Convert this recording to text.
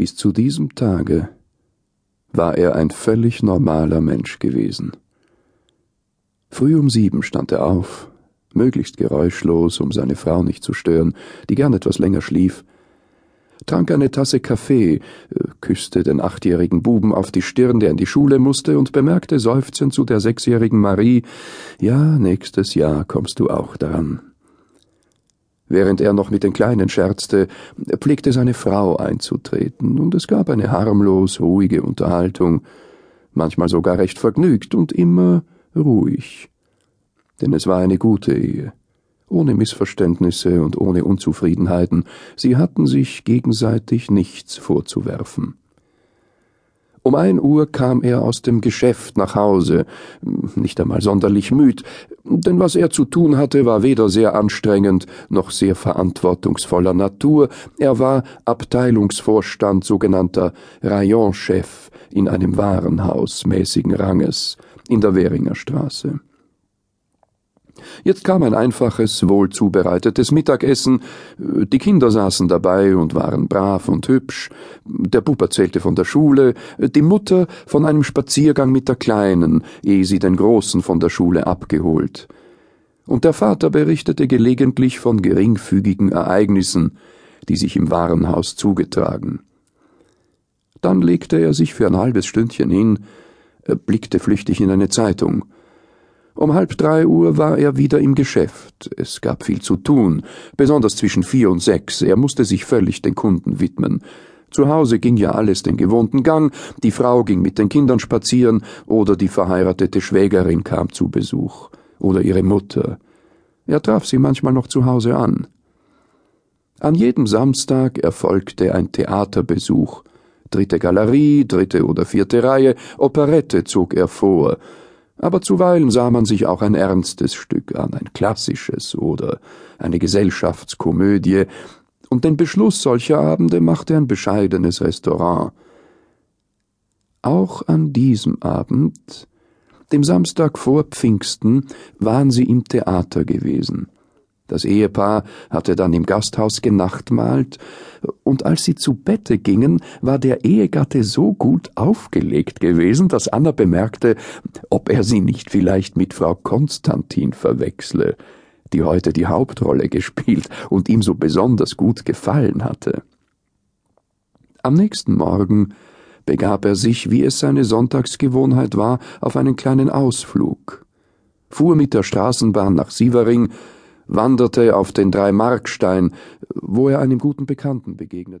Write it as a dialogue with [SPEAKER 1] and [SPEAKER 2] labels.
[SPEAKER 1] Bis zu diesem Tage war er ein völlig normaler Mensch gewesen. Früh um sieben stand er auf, möglichst geräuschlos, um seine Frau nicht zu stören, die gern etwas länger schlief, trank eine Tasse Kaffee, äh, küsste den achtjährigen Buben auf die Stirn, der in die Schule musste, und bemerkte seufzend zu der sechsjährigen Marie Ja, nächstes Jahr kommst du auch daran. Während er noch mit den Kleinen scherzte, pflegte seine Frau einzutreten, und es gab eine harmlos ruhige Unterhaltung, manchmal sogar recht vergnügt und immer ruhig. Denn es war eine gute Ehe ohne Missverständnisse und ohne Unzufriedenheiten, sie hatten sich gegenseitig nichts vorzuwerfen. Um ein Uhr kam er aus dem Geschäft nach Hause, nicht einmal sonderlich müd, denn was er zu tun hatte, war weder sehr anstrengend noch sehr verantwortungsvoller Natur, er war Abteilungsvorstand sogenannter Rayonchef in einem Warenhaus mäßigen Ranges in der Währinger Straße. Jetzt kam ein einfaches, wohl zubereitetes Mittagessen, die Kinder saßen dabei und waren brav und hübsch, der Bub erzählte von der Schule, die Mutter von einem Spaziergang mit der Kleinen, ehe sie den Großen von der Schule abgeholt. Und der Vater berichtete gelegentlich von geringfügigen Ereignissen, die sich im Warenhaus zugetragen. Dann legte er sich für ein halbes Stündchen hin, blickte flüchtig in eine Zeitung, um halb drei Uhr war er wieder im Geschäft. Es gab viel zu tun, besonders zwischen vier und sechs. Er musste sich völlig den Kunden widmen. Zu Hause ging ja alles den gewohnten Gang, die Frau ging mit den Kindern spazieren oder die verheiratete Schwägerin kam zu Besuch oder ihre Mutter. Er traf sie manchmal noch zu Hause an. An jedem Samstag erfolgte ein Theaterbesuch. Dritte Galerie, dritte oder vierte Reihe, Operette zog er vor, aber zuweilen sah man sich auch ein ernstes Stück an, ein klassisches oder eine Gesellschaftskomödie, und den Beschluss solcher Abende machte ein bescheidenes Restaurant. Auch an diesem Abend, dem Samstag vor Pfingsten, waren sie im Theater gewesen. Das Ehepaar hatte dann im Gasthaus genachtmahlt, und als sie zu Bette gingen, war der Ehegatte so gut aufgelegt gewesen, dass Anna bemerkte, ob er sie nicht vielleicht mit Frau Konstantin verwechsle, die heute die Hauptrolle gespielt und ihm so besonders gut gefallen hatte. Am nächsten Morgen begab er sich, wie es seine Sonntagsgewohnheit war, auf einen kleinen Ausflug, fuhr mit der Straßenbahn nach Sievering, wanderte auf den Dreimarkstein, wo er einem guten Bekannten begegnete.